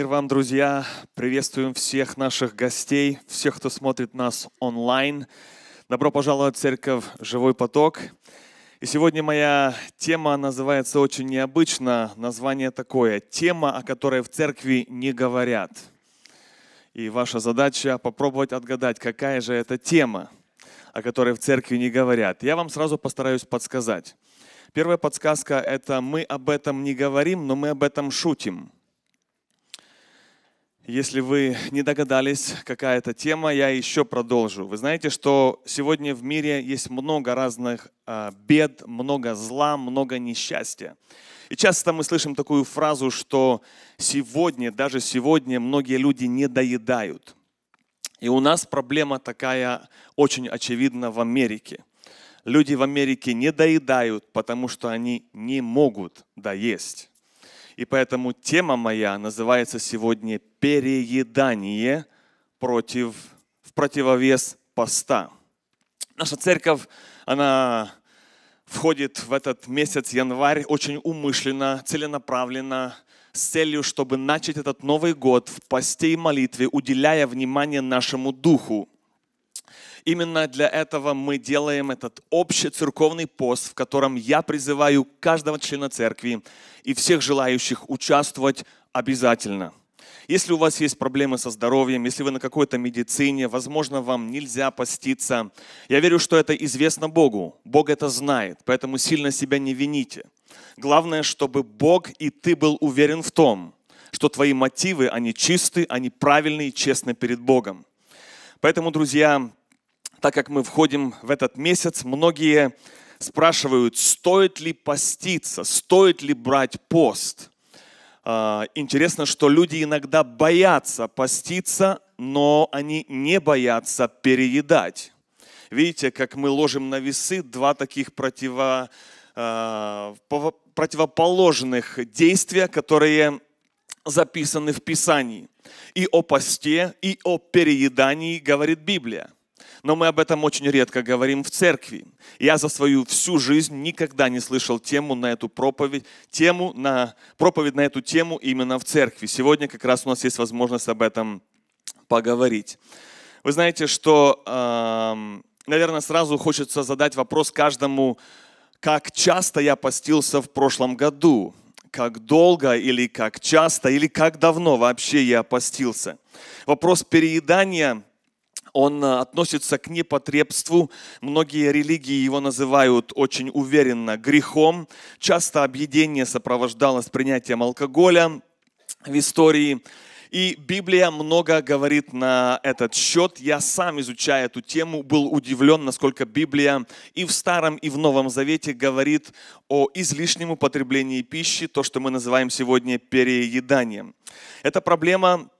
Мир вам, друзья! Приветствуем всех наших гостей, всех, кто смотрит нас онлайн. Добро пожаловать в церковь «Живой поток». И сегодня моя тема называется очень необычно. Название такое – тема, о которой в церкви не говорят. И ваша задача попробовать отгадать, какая же это тема, о которой в церкви не говорят. Я вам сразу постараюсь подсказать. Первая подсказка – это мы об этом не говорим, но мы об этом шутим – если вы не догадались, какая это тема, я еще продолжу. Вы знаете, что сегодня в мире есть много разных а, бед, много зла, много несчастья. И часто мы слышим такую фразу, что сегодня, даже сегодня многие люди не доедают. И у нас проблема такая очень очевидна в Америке. Люди в Америке не доедают, потому что они не могут доесть. И поэтому тема моя называется сегодня «Переедание против, в противовес поста». Наша церковь, она входит в этот месяц январь очень умышленно, целенаправленно, с целью, чтобы начать этот Новый год в посте и молитве, уделяя внимание нашему духу. Именно для этого мы делаем этот общий церковный пост, в котором я призываю каждого члена церкви и всех желающих участвовать обязательно. Если у вас есть проблемы со здоровьем, если вы на какой-то медицине, возможно, вам нельзя поститься, я верю, что это известно Богу. Бог это знает, поэтому сильно себя не вините. Главное, чтобы Бог и ты был уверен в том, что твои мотивы, они чисты, они правильные и честны перед Богом. Поэтому, друзья, так как мы входим в этот месяц, многие спрашивают, стоит ли поститься, стоит ли брать пост. А, интересно, что люди иногда боятся поститься, но они не боятся переедать. Видите, как мы ложим на весы два таких противо, а, противоположных действия, которые записаны в Писании. И о посте, и о переедании говорит Библия но мы об этом очень редко говорим в церкви. Я за свою всю жизнь никогда не слышал тему на эту проповедь, тему на, проповедь на эту тему именно в церкви. Сегодня как раз у нас есть возможность об этом поговорить. Вы знаете, что, наверное, сразу хочется задать вопрос каждому, как часто я постился в прошлом году, как долго или как часто или как давно вообще я постился. Вопрос переедания он э, относится к непотребству. Многие религии его называют очень уверенно грехом. Часто объедение сопровождалось принятием алкоголя в истории. И Библия много говорит на этот счет. Я сам, изучая эту тему, был удивлен, насколько Библия и в Старом, и в Новом Завете говорит о излишнем употреблении пищи, то, что мы называем сегодня перееданием. Эта проблема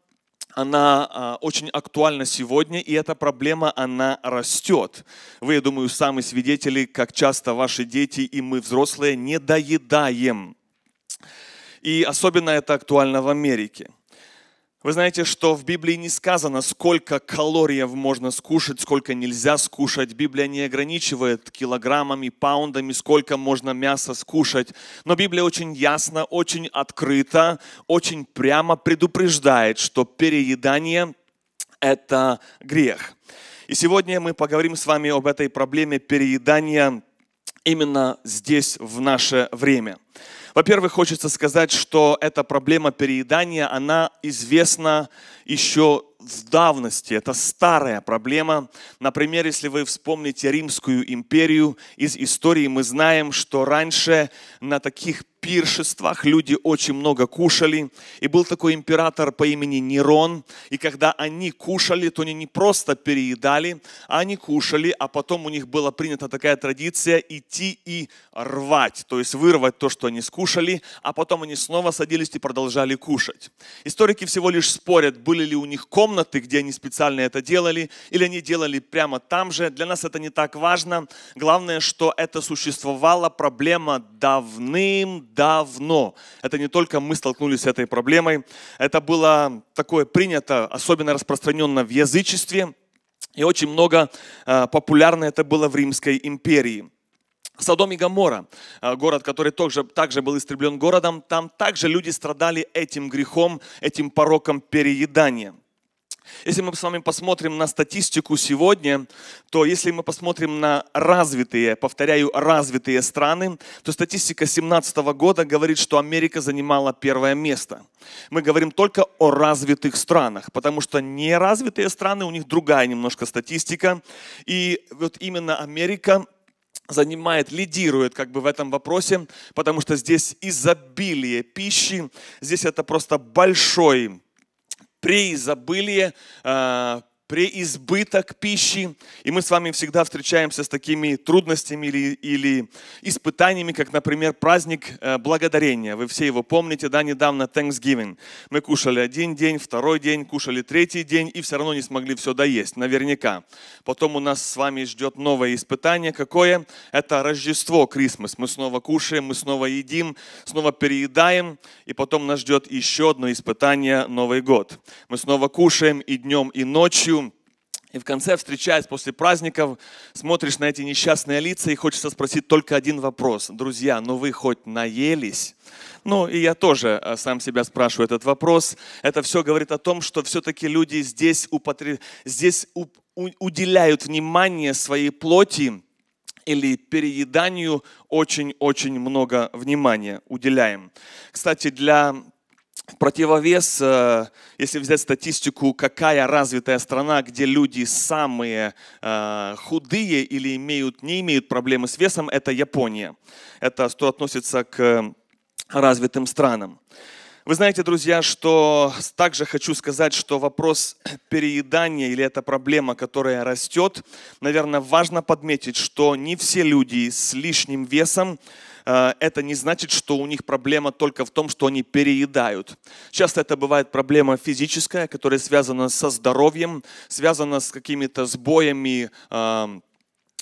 она а, очень актуальна сегодня, и эта проблема, она растет. Вы, я думаю, сами свидетели, как часто ваши дети и мы, взрослые, не доедаем. И особенно это актуально в Америке. Вы знаете, что в Библии не сказано, сколько калориев можно скушать, сколько нельзя скушать. Библия не ограничивает килограммами, паундами, сколько можно мяса скушать. Но Библия очень ясно, очень открыто, очень прямо предупреждает, что переедание – это грех. И сегодня мы поговорим с вами об этой проблеме переедания именно здесь, в наше время. Во-первых, хочется сказать, что эта проблема переедания, она известна еще в давности. Это старая проблема. Например, если вы вспомните Римскую империю, из истории мы знаем, что раньше на таких пиршествах люди очень много кушали. И был такой император по имени Нерон. И когда они кушали, то они не просто переедали, а они кушали, а потом у них была принята такая традиция идти и рвать, то есть вырвать то, что они скушали, а потом они снова садились и продолжали кушать. Историки всего лишь спорят, были ли у них комнаты, где они специально это делали, или они делали прямо там же. Для нас это не так важно. Главное, что это существовала проблема давным давно. Это не только мы столкнулись с этой проблемой, это было такое принято, особенно распространенно в язычестве, и очень много э, популярно это было в Римской империи. Содом и Гамора, э, город, который также, также был истреблен городом, там также люди страдали этим грехом, этим пороком переедания. Если мы с вами посмотрим на статистику сегодня, то если мы посмотрим на развитые, повторяю, развитые страны, то статистика 2017 года говорит, что Америка занимала первое место. Мы говорим только о развитых странах, потому что неразвитые страны, у них другая немножко статистика. И вот именно Америка занимает, лидирует как бы в этом вопросе, потому что здесь изобилие пищи, здесь это просто большой преизобылие, а, преизбыток пищи. И мы с вами всегда встречаемся с такими трудностями или, или испытаниями, как, например, праздник э, благодарения. Вы все его помните, да, недавно Thanksgiving. Мы кушали один день, второй день, кушали третий день и все равно не смогли все доесть, наверняка. Потом у нас с вами ждет новое испытание. Какое? Это Рождество, Крисмас. Мы снова кушаем, мы снова едим, снова переедаем. И потом нас ждет еще одно испытание, Новый год. Мы снова кушаем и днем, и ночью и в конце, встречаясь после праздников, смотришь на эти несчастные лица и хочется спросить только один вопрос. Друзья, ну вы хоть наелись? Ну, и я тоже э, сам себя спрашиваю этот вопрос. Это все говорит о том, что все-таки люди здесь, употреб... здесь у... уделяют внимание своей плоти или перееданию очень-очень много внимания уделяем. Кстати, для противовес, э, если взять статистику, какая развитая страна, где люди самые э, худые или имеют, не имеют проблемы с весом, это Япония. Это что относится к развитым странам. Вы знаете, друзья, что также хочу сказать, что вопрос переедания или эта проблема, которая растет, наверное, важно подметить, что не все люди с лишним весом Э, это не значит, что у них проблема только в том, что они переедают. Часто это бывает проблема физическая, которая связана со здоровьем, связана с какими-то сбоями э,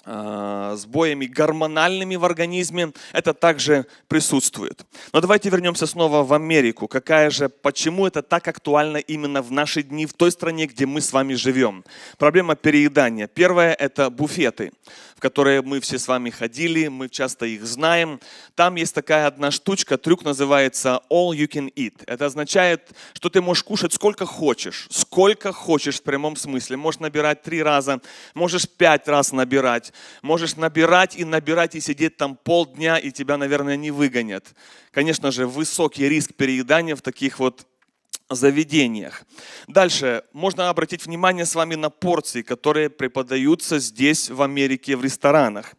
сбоями гормональными в организме, это также присутствует. Но давайте вернемся снова в Америку. Какая же, почему это так актуально именно в наши дни, в той стране, где мы с вами живем? Проблема переедания. Первое – это буфеты в которые мы все с вами ходили, мы часто их знаем. Там есть такая одна штучка, трюк называется all you can eat. Это означает, что ты можешь кушать сколько хочешь, сколько хочешь в прямом смысле. Можешь набирать три раза, можешь пять раз набирать, можешь набирать и набирать и сидеть там полдня, и тебя, наверное, не выгонят. Конечно же, высокий риск переедания в таких вот заведениях. Дальше можно обратить внимание с вами на порции, которые преподаются здесь, в Америке, в ресторанах.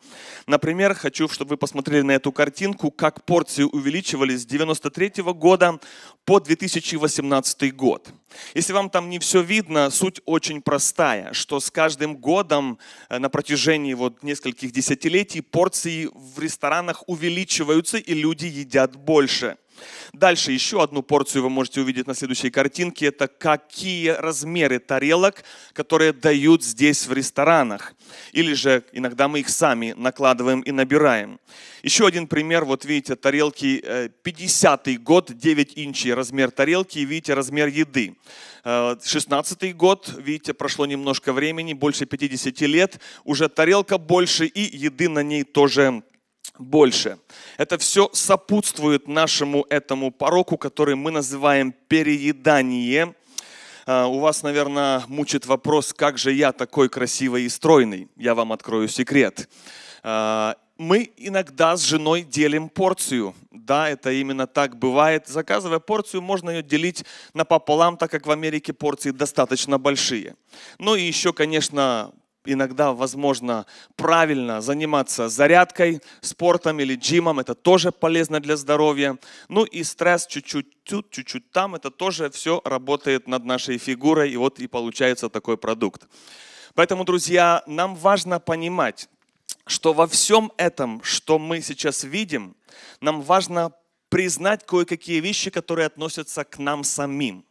Например, хочу, чтобы вы посмотрели на эту картинку, как порции увеличивались с 93 года по 2018 год. Если вам там не все видно, суть очень простая, что с каждым годом э, на протяжении вот нескольких десятилетий порции в ресторанах увеличиваются и люди едят больше. Дальше еще одну порцию вы можете увидеть на следующей картинке. Это какие размеры тарелок, которые дают здесь в ресторанах. Или же иногда мы их сами накладываем и набираем. Еще один пример. Вот видите, тарелки 50-й э, год, 9 инчей размер тарелки. И видите размер еды. 16 э, год, видите, прошло немножко времени, больше 50 лет. Уже тарелка больше и еды на ней тоже больше. Это все сопутствует нашему этому пороку, который мы называем переедание. А, у вас, наверное, мучит вопрос, как же я такой красивый и стройный? Я вам открою секрет. А, мы иногда с женой делим порцию. Да, это именно так бывает. Заказывая порцию, можно ее делить напополам, так как в Америке порции достаточно большие. Ну и еще, конечно, иногда возможно правильно заниматься зарядкой, спортом или джимом, это тоже полезно для здоровья. Ну и стресс чуть-чуть тут, чуть-чуть там, это тоже все работает над нашей фигурой, и вот и получается такой продукт. Поэтому, друзья, нам важно понимать, что во всем этом, что мы сейчас видим, нам важно признать кое-какие вещи, которые относятся к нам самим.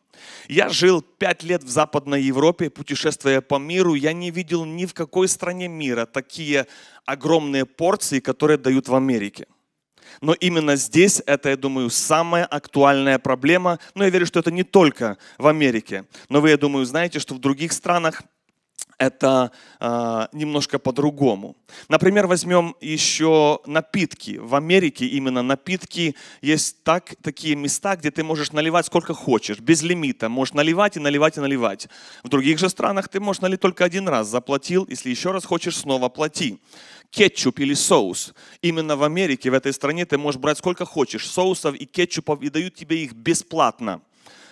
Я жил пять лет в Западной Европе, путешествуя по миру. Я не видел ни в какой стране мира такие огромные порции, которые дают в Америке. Но именно здесь это, я думаю, самая актуальная проблема. Но я верю, что это не только в Америке. Но вы, я думаю, знаете, что в других странах это э, немножко по-другому. Например, возьмем еще напитки. В Америке именно напитки есть так, такие места, где ты можешь наливать сколько хочешь, без лимита. Можешь наливать и наливать и наливать. В других же странах ты можешь налить только один раз. Заплатил, если еще раз хочешь, снова плати. Кетчуп или соус. Именно в Америке, в этой стране ты можешь брать сколько хочешь соусов и кетчупов и дают тебе их бесплатно.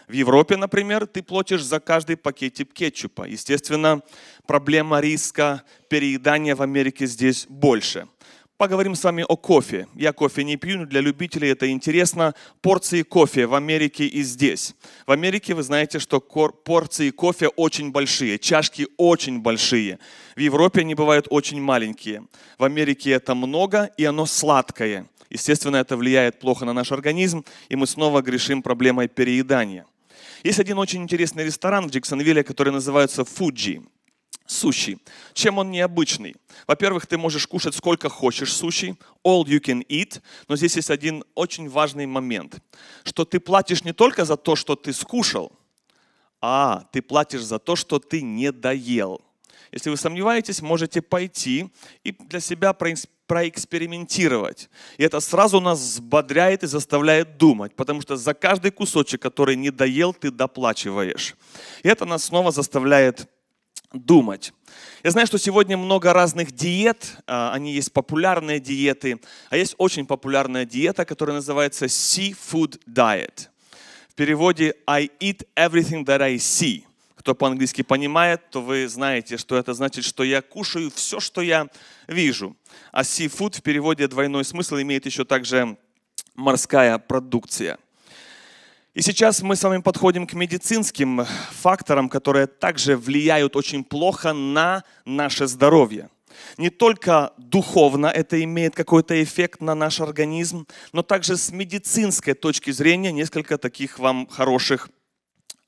В Европе, например, ты платишь за каждый пакетик кетчупа. Естественно, проблема риска переедания в Америке здесь больше. Поговорим с вами о кофе. Я кофе не пью, но для любителей это интересно. Порции кофе в Америке и здесь. В Америке вы знаете, что порции кофе очень большие, чашки очень большие. В Европе они бывают очень маленькие. В Америке это много, и оно сладкое. Естественно, это влияет плохо на наш организм, и мы снова грешим проблемой переедания. Есть один очень интересный ресторан в Джексонвилле, который называется Фуджи. Суши. Чем он необычный? Во-первых, ты можешь кушать сколько хочешь суши, all you can eat, но здесь есть один очень важный момент, что ты платишь не только за то, что ты скушал, а ты платишь за то, что ты не доел. Если вы сомневаетесь, можете пойти и для себя проэкспериментировать. И это сразу нас взбодряет и заставляет думать, потому что за каждый кусочек, который не доел, ты доплачиваешь. И это нас снова заставляет думать. Я знаю, что сегодня много разных диет, а, они есть популярные диеты, а есть очень популярная диета, которая называется Seafood Diet. В переводе I eat everything that I see. Кто по-английски понимает, то вы знаете, что это значит, что я кушаю все, что я вижу. А seafood в переводе двойной смысл имеет еще также морская продукция. И сейчас мы с вами подходим к медицинским факторам, которые также влияют очень плохо на наше здоровье. Не только духовно это имеет какой-то эффект на наш организм, но также с медицинской точки зрения несколько таких вам хороших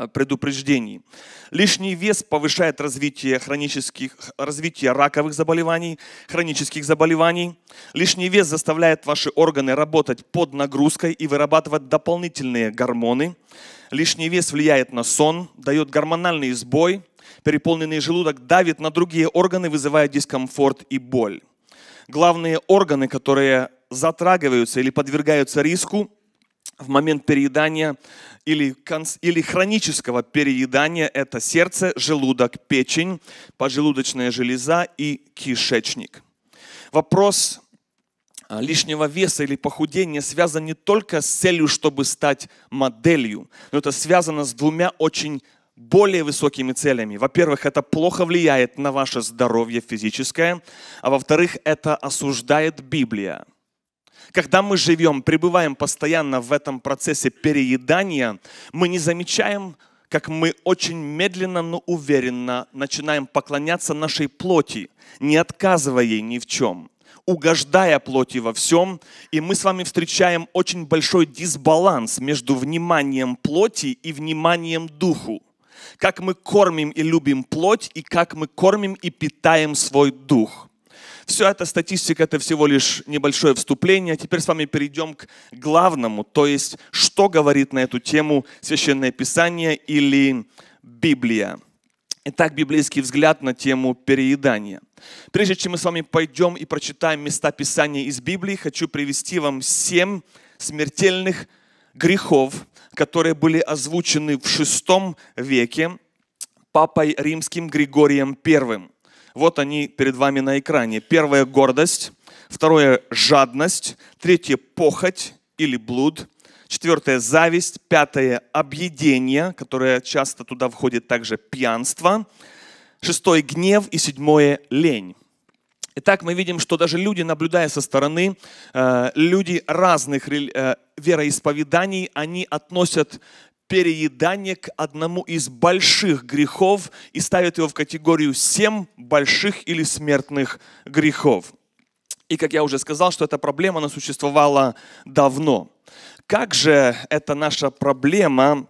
предупреждений. Лишний вес повышает развитие, хронических, развитие раковых заболеваний, хронических заболеваний. Лишний вес заставляет ваши органы работать под нагрузкой и вырабатывать дополнительные гормоны. Лишний вес влияет на сон, дает гормональный сбой. Переполненный желудок давит на другие органы, вызывая дискомфорт и боль. Главные органы, которые затрагиваются или подвергаются риску в момент переедания или, или хронического переедания – это сердце, желудок, печень, поджелудочная железа и кишечник. Вопрос а, лишнего веса или похудения связан не только с целью, чтобы стать моделью, но это связано с двумя очень более высокими целями. Во-первых, это плохо влияет на ваше здоровье физическое, а во-вторых, это осуждает Библия – когда мы живем, пребываем постоянно в этом процессе переедания, мы не замечаем, как мы очень медленно, но уверенно начинаем поклоняться нашей плоти, не отказывая ей ни в чем, угождая плоти во всем. И мы с вами встречаем очень большой дисбаланс между вниманием плоти и вниманием духу. Как мы кормим и любим плоть, и как мы кормим и питаем свой дух. Все это статистика, это всего лишь небольшое вступление. Теперь с вами перейдем к главному, то есть, что говорит на эту тему Священное Писание или Библия. Итак, библейский взгляд на тему переедания. Прежде чем мы с вами пойдем и прочитаем места Писания из Библии, хочу привести вам семь смертельных грехов, которые были озвучены в VI веке папой римским Григорием I. Вот они перед вами на экране. Первое – гордость. Второе – жадность. Третье – похоть или блуд. Четвертое – зависть. Пятое – объедение, которое часто туда входит также пьянство. Шестое – гнев. И седьмое – лень. Итак, мы видим, что даже люди, наблюдая со стороны, э, люди разных э, вероисповеданий, они относят переедание к одному из больших грехов и ставят его в категорию семь больших или смертных грехов. И как я уже сказал, что эта проблема, она существовала давно. Как же эта наша проблема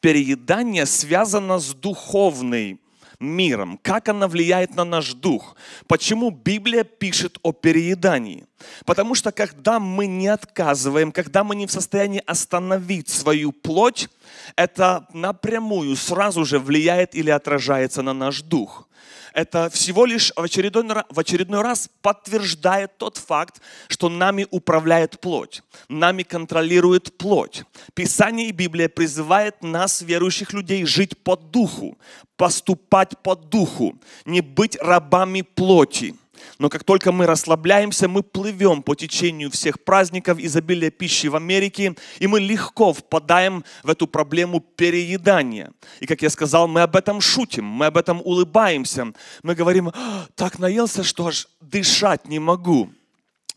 переедания связана с духовной миром, как она влияет на наш дух. Почему Библия пишет о переедании? Потому что когда мы не отказываем, когда мы не в состоянии остановить свою плоть, это напрямую сразу же влияет или отражается на наш дух. Это всего лишь в очередной, в очередной раз подтверждает тот факт, что нами управляет плоть, нами контролирует плоть. Писание и Библия призывает нас, верующих людей, жить по духу, поступать по духу, не быть рабами плоти. Но как только мы расслабляемся, мы плывем по течению всех праздников, изобилия пищи в Америке, и мы легко впадаем в эту проблему переедания. И как я сказал, мы об этом шутим, мы об этом улыбаемся. Мы говорим, «А, так наелся, что аж дышать не могу.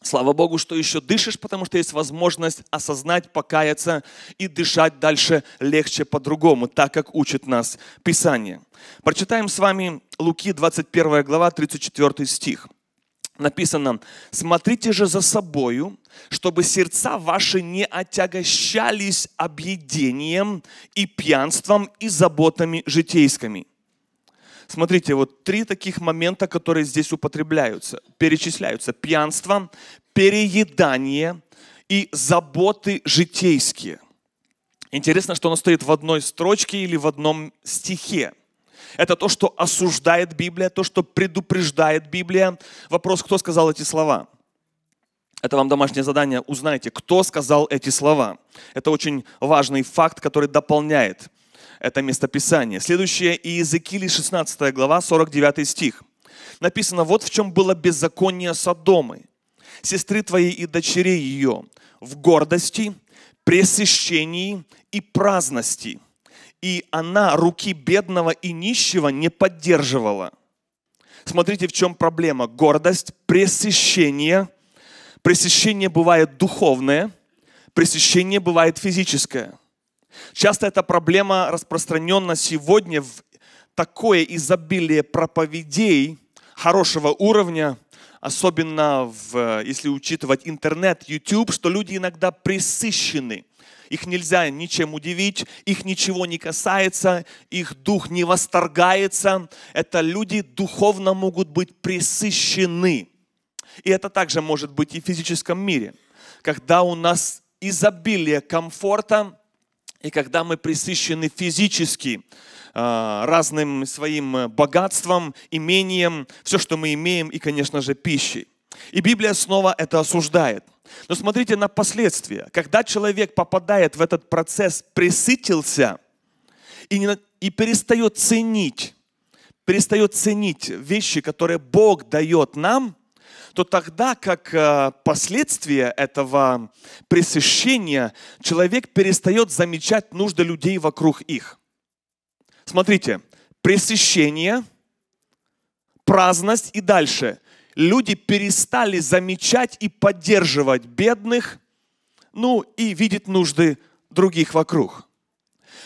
Слава Богу, что еще дышишь, потому что есть возможность осознать, покаяться и дышать дальше легче по-другому, так как учит нас Писание. Прочитаем с вами Луки 21 глава, 34 стих. Написано, смотрите же за собою, чтобы сердца ваши не отягощались объедением и пьянством и заботами житейскими. Смотрите, вот три таких момента, которые здесь употребляются, перечисляются. Пьянство, переедание и заботы житейские. Интересно, что оно стоит в одной строчке или в одном стихе. Это то, что осуждает Библия, то, что предупреждает Библия. Вопрос, кто сказал эти слова? Это вам домашнее задание. Узнайте, кто сказал эти слова. Это очень важный факт, который дополняет это местописание. Следующее Иезекииле 16 глава, 49 стих. Написано, вот в чем было беззаконие Содомы, сестры твоей и дочерей ее, в гордости, пресыщении и праздности. И она руки бедного и нищего не поддерживала. Смотрите, в чем проблема. Гордость, пресыщение. Пресыщение бывает духовное, пресыщение бывает физическое. Часто эта проблема распространена сегодня в такое изобилие проповедей хорошего уровня, особенно в, если учитывать интернет, YouTube, что люди иногда присыщены. Их нельзя ничем удивить, их ничего не касается, их дух не восторгается. Это люди духовно могут быть присыщены. И это также может быть и в физическом мире. Когда у нас изобилие комфорта, и когда мы присыщены физически а, разным своим богатством, имением, все, что мы имеем, и, конечно же, пищей. И Библия снова это осуждает. Но смотрите на последствия. Когда человек попадает в этот процесс, присытился и, не, и перестает ценить, перестает ценить вещи, которые Бог дает нам, то тогда, как э, последствие этого пресыщения, человек перестает замечать нужды людей вокруг их. Смотрите, пресыщение, праздность и дальше. Люди перестали замечать и поддерживать бедных, ну и видеть нужды других вокруг.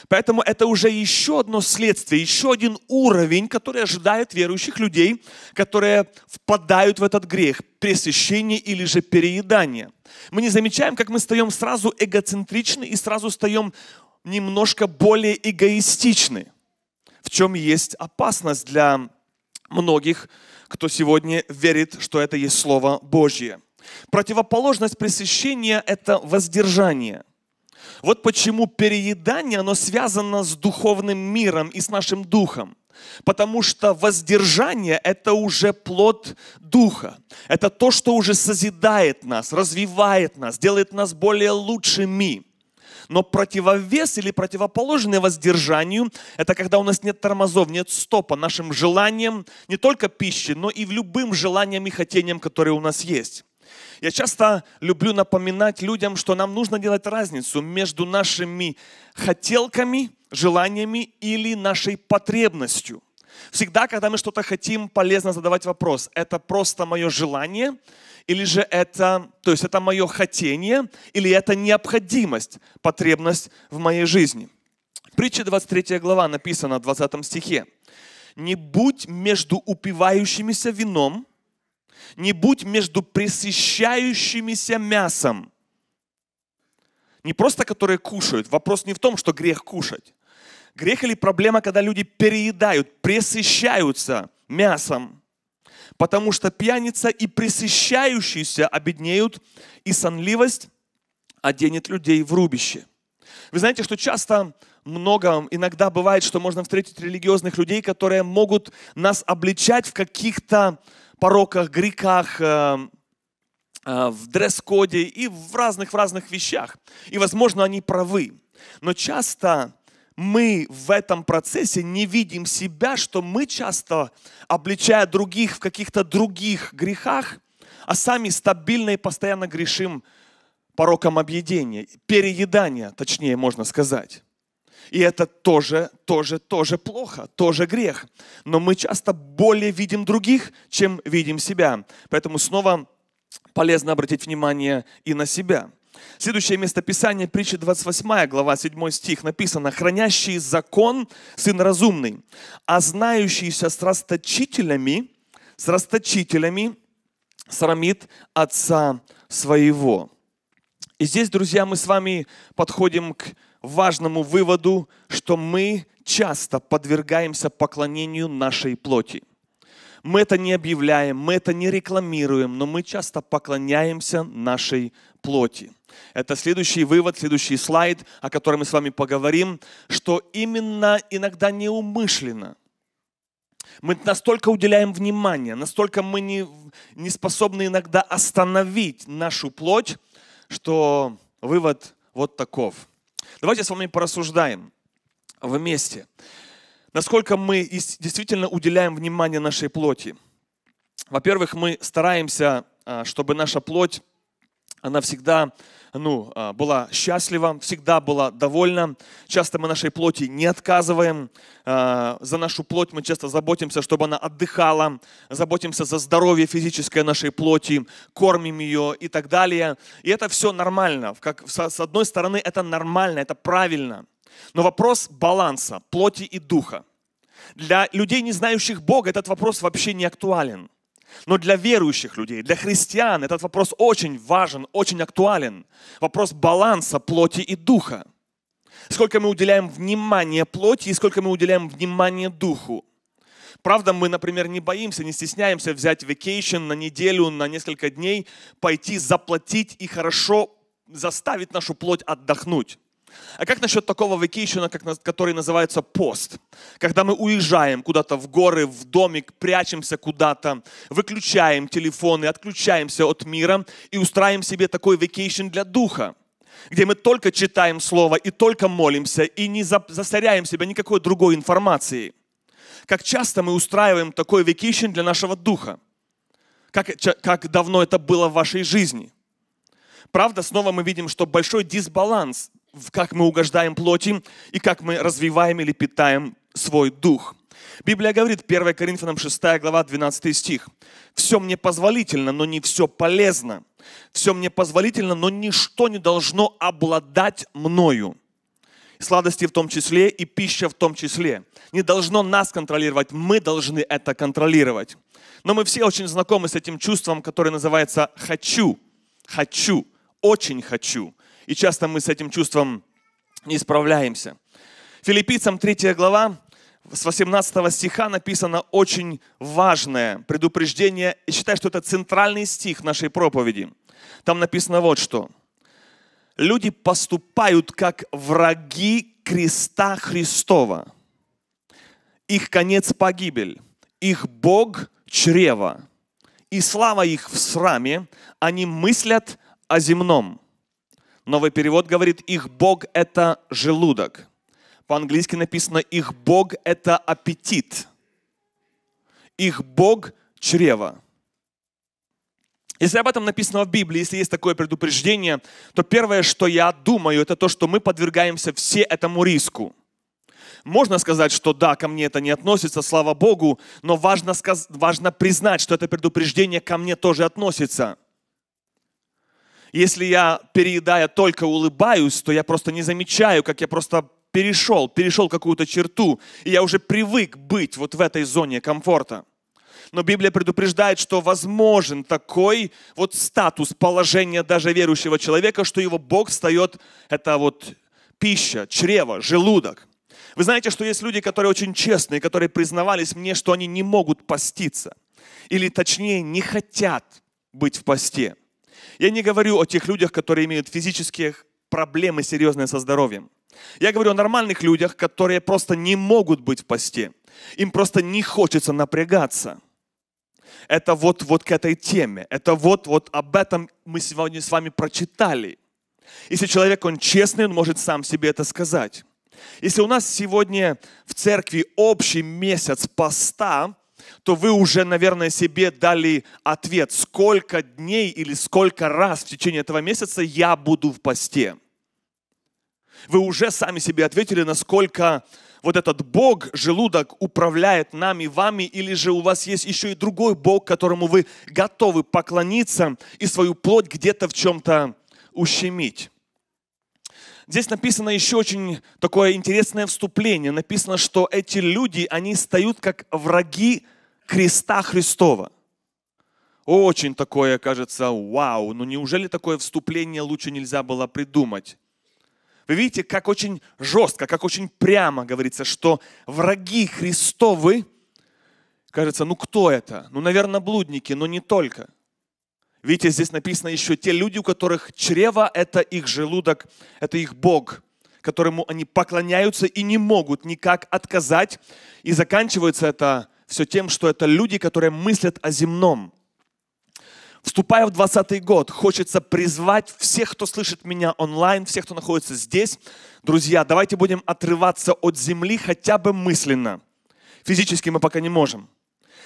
Поэтому это уже еще одно следствие, еще один уровень, который ожидает верующих людей, которые впадают в этот грех, пресыщение или же переедание. Мы не замечаем, как мы стаем сразу эгоцентричны и сразу стаем немножко более эгоистичны, в чем есть опасность для многих, кто сегодня верит, что это есть Слово Божье. Противоположность пресыщения – это воздержание – вот почему переедание, оно связано с духовным миром и с нашим духом. Потому что воздержание – это уже плод Духа. Это то, что уже созидает нас, развивает нас, делает нас более лучшими. Но противовес или противоположное воздержанию – это когда у нас нет тормозов, нет стопа нашим желаниям не только пищи, но и в любым желаниям и хотениям, которые у нас есть. Я часто люблю напоминать людям, что нам нужно делать разницу между нашими хотелками, желаниями или нашей потребностью. Всегда, когда мы что-то хотим, полезно задавать вопрос, это просто мое желание, или же это, то есть это мое хотение, или это необходимость, потребность в моей жизни. В притче 23 глава написано в 20 стихе. «Не будь между упивающимися вином не будь между пресыщающимися мясом. Не просто которые кушают. Вопрос не в том, что грех кушать. Грех или проблема, когда люди переедают, пресыщаются мясом. Потому что пьяница и пресыщающиеся обеднеют, и сонливость оденет людей в рубище. Вы знаете, что часто много, иногда бывает, что можно встретить религиозных людей, которые могут нас обличать в каких-то пороках, грехах, э, э, в дресс-коде и в разных, в разных вещах. И, возможно, они правы. Но часто мы в этом процессе не видим себя, что мы часто, обличая других в каких-то других грехах, а сами стабильно и постоянно грешим пороком объедения, переедания, точнее можно сказать. И это тоже, тоже, тоже плохо, тоже грех. Но мы часто более видим других, чем видим себя. Поэтому снова полезно обратить внимание и на себя. Следующее место Писания, притча 28 глава, 7 стих, написано, «Хранящий закон – сын разумный, а знающийся с расточителями, с расточителями срамит отца своего». И здесь, друзья, мы с вами подходим к важному выводу, что мы часто подвергаемся поклонению нашей плоти. Мы это не объявляем, мы это не рекламируем, но мы часто поклоняемся нашей плоти. Это следующий вывод, следующий слайд, о котором мы с вами поговорим, что именно иногда неумышленно мы настолько уделяем внимание, настолько мы не, не способны иногда остановить нашу плоть, что вывод вот таков – Давайте с вами порассуждаем вместе. Насколько мы действительно уделяем внимание нашей плоти. Во-первых, мы стараемся, а, чтобы наша плоть, она всегда ну, а, была счастлива, всегда была довольна. Часто мы нашей плоти не отказываем. А, за нашу плоть мы часто заботимся, чтобы она отдыхала, заботимся за здоровье физическое нашей плоти, кормим ее и так далее. И это все нормально. Как, с одной стороны, это нормально, это правильно. Но вопрос баланса плоти и духа. Для людей, не знающих Бога, этот вопрос вообще не актуален. Но для верующих людей, для христиан этот вопрос очень важен, очень актуален. Вопрос баланса плоти и духа. Сколько мы уделяем внимания плоти и сколько мы уделяем внимания духу. Правда, мы, например, не боимся, не стесняемся взять vacation на неделю, на несколько дней, пойти заплатить и хорошо заставить нашу плоть отдохнуть. А как насчет такого vacation а, который называется пост? Когда мы уезжаем куда-то в горы, в домик, прячемся куда-то, выключаем телефоны, отключаемся от мира и устраиваем себе такой vacation для духа где мы только читаем Слово и только молимся, и не засоряем себя никакой другой информацией. Как часто мы устраиваем такой vacation для нашего духа? Как, как давно это было в вашей жизни? Правда, снова мы видим, что большой дисбаланс как мы угождаем плоти и как мы развиваем или питаем свой дух. Библия говорит, 1 Коринфянам 6 глава, 12 стих. «Все мне позволительно, но не все полезно. Все мне позволительно, но ничто не должно обладать мною». Сладости в том числе и пища в том числе. Не должно нас контролировать, мы должны это контролировать. Но мы все очень знакомы с этим чувством, которое называется «хочу». «Хочу», «очень хочу». И часто мы с этим чувством не справляемся. Филиппийцам 3 глава, с 18 стиха написано очень важное предупреждение. И считаю, что это центральный стих нашей проповеди. Там написано вот что. Люди поступают как враги креста Христова. Их конец погибель. Их Бог чрево. И слава их в сраме. Они мыслят о земном. Новый перевод говорит, их Бог – это желудок. По-английски написано, их Бог – это аппетит. Их Бог – чрево. Если об этом написано в Библии, если есть такое предупреждение, то первое, что я думаю, это то, что мы подвергаемся все этому риску. Можно сказать, что да, ко мне это не относится, слава Богу, но важно, сказ... важно признать, что это предупреждение ко мне тоже относится. Если я, переедая, только улыбаюсь, то я просто не замечаю, как я просто перешел, перешел какую-то черту, и я уже привык быть вот в этой зоне комфорта. Но Библия предупреждает, что возможен такой вот статус, положение даже верующего человека, что его Бог встает, это вот пища, чрево, желудок. Вы знаете, что есть люди, которые очень честные, которые признавались мне, что они не могут поститься. Или точнее, не хотят быть в посте. Я не говорю о тех людях, которые имеют физические проблемы серьезные со здоровьем. Я говорю о нормальных людях, которые просто не могут быть в посте. Им просто не хочется напрягаться. Это вот, вот к этой теме. Это вот, вот об этом мы сегодня с вами прочитали. Если человек, он честный, он может сам себе это сказать. Если у нас сегодня в церкви общий месяц поста, то вы уже, наверное, себе дали ответ, сколько дней или сколько раз в течение этого месяца я буду в посте. Вы уже сами себе ответили, насколько вот этот Бог, желудок, управляет нами, вами, или же у вас есть еще и другой Бог, которому вы готовы поклониться и свою плоть где-то в чем-то ущемить. Здесь написано еще очень такое интересное вступление. Написано, что эти люди, они встают как враги креста Христова. Очень такое, кажется, вау, ну неужели такое вступление лучше нельзя было придумать? Вы видите, как очень жестко, как очень прямо говорится, что враги Христовы, кажется, ну кто это? Ну, наверное, блудники, но не только. Видите, здесь написано еще те люди, у которых чрево – это их желудок, это их Бог, которому они поклоняются и не могут никак отказать. И заканчивается это все тем, что это люди, которые мыслят о земном. Вступая в 20 год, хочется призвать всех, кто слышит меня онлайн, всех, кто находится здесь. Друзья, давайте будем отрываться от земли хотя бы мысленно. Физически мы пока не можем.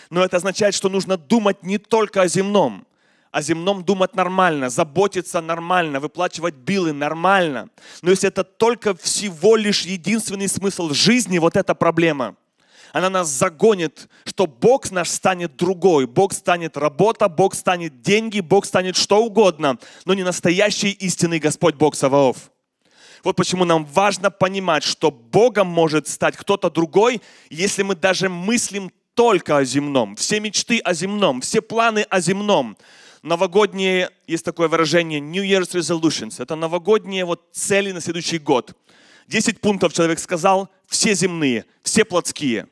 Но это означает, что нужно думать не только о земном, о земном думать нормально, заботиться нормально, выплачивать билы нормально. Но если это только всего лишь единственный смысл жизни, вот эта проблема. Она нас загонит, что Бог наш станет другой. Бог станет работа, Бог станет деньги, Бог станет что угодно, но не настоящий истинный Господь Бог Саваоф. Вот почему нам важно понимать, что Богом может стать кто-то другой, если мы даже мыслим только о земном. Все мечты о земном, все планы о земном новогодние, есть такое выражение, New Year's Resolutions. Это новогодние вот цели на следующий год. Десять пунктов человек сказал, все земные, все плотские.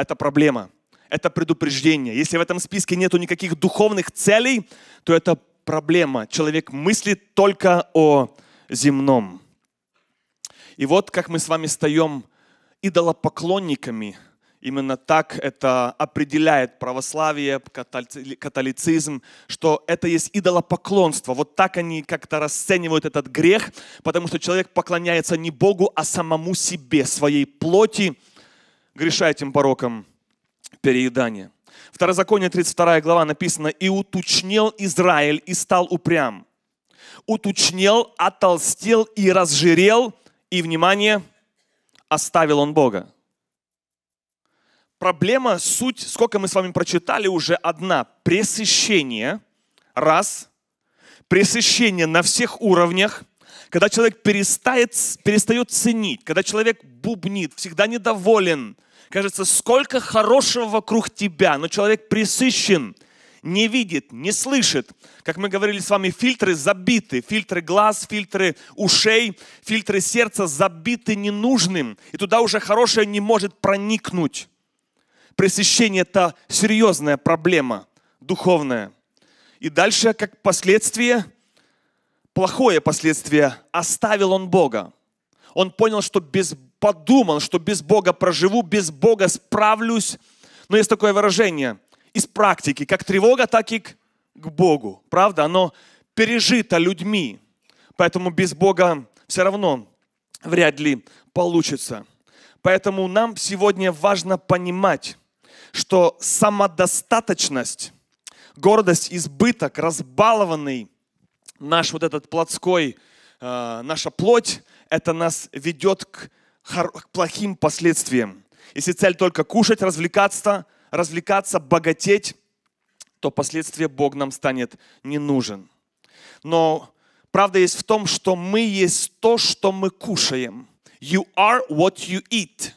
Это проблема, это предупреждение. Если в этом списке нету никаких духовных целей, то это проблема. Человек мыслит только о земном. И вот как мы с вами стаем идолопоклонниками – Именно так это определяет православие, католицизм, что это есть идолопоклонство. Вот так они как-то расценивают этот грех, потому что человек поклоняется не Богу, а самому себе, своей плоти, греша этим пороком переедания. Второзаконие 32 глава написано, «И уточнел Израиль и стал упрям». Уточнел, отолстел и разжирел, и, внимание, оставил он Бога проблема, суть, сколько мы с вами прочитали уже одна. Пресыщение, раз. Пресыщение на всех уровнях. Когда человек перестает, перестает ценить, когда человек бубнит, всегда недоволен. Кажется, сколько хорошего вокруг тебя, но человек пресыщен, не видит, не слышит. Как мы говорили с вами, фильтры забиты. Фильтры глаз, фильтры ушей, фильтры сердца забиты ненужным. И туда уже хорошее не может проникнуть пресыщение – это серьезная проблема духовная. И дальше, как последствие, плохое последствие, оставил он Бога. Он понял, что без, подумал, что без Бога проживу, без Бога справлюсь. Но есть такое выражение из практики, как тревога, так и к, к Богу. Правда? Оно пережито людьми. Поэтому без Бога все равно вряд ли получится. Поэтому нам сегодня важно понимать, что самодостаточность, гордость, избыток, разбалованный наш вот этот плотской, э, наша плоть, это нас ведет к, плохим последствиям. Если цель только кушать, развлекаться, развлекаться, богатеть, то последствия Бог нам станет не нужен. Но правда есть в том, что мы есть то, что мы кушаем. You are what you eat.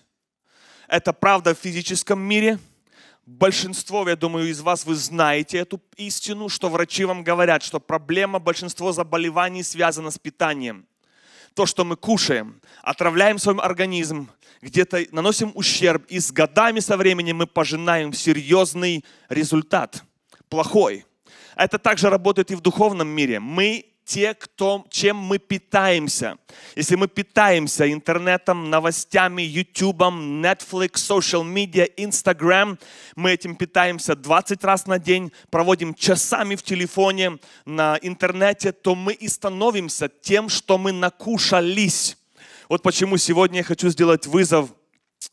Это правда в физическом мире – большинство, я думаю, из вас вы знаете эту истину, что врачи вам говорят, что проблема большинства заболеваний связана с питанием. То, что мы кушаем, отравляем свой организм, где-то наносим ущерб, и с годами, со временем мы пожинаем серьезный результат, плохой. Это также работает и в духовном мире. Мы те, кто, чем мы питаемся. Если мы питаемся интернетом, новостями, ютубом, Netflix, social media, Instagram, мы этим питаемся 20 раз на день, проводим часами в телефоне, на интернете, то мы и становимся тем, что мы накушались. Вот почему сегодня я хочу сделать вызов –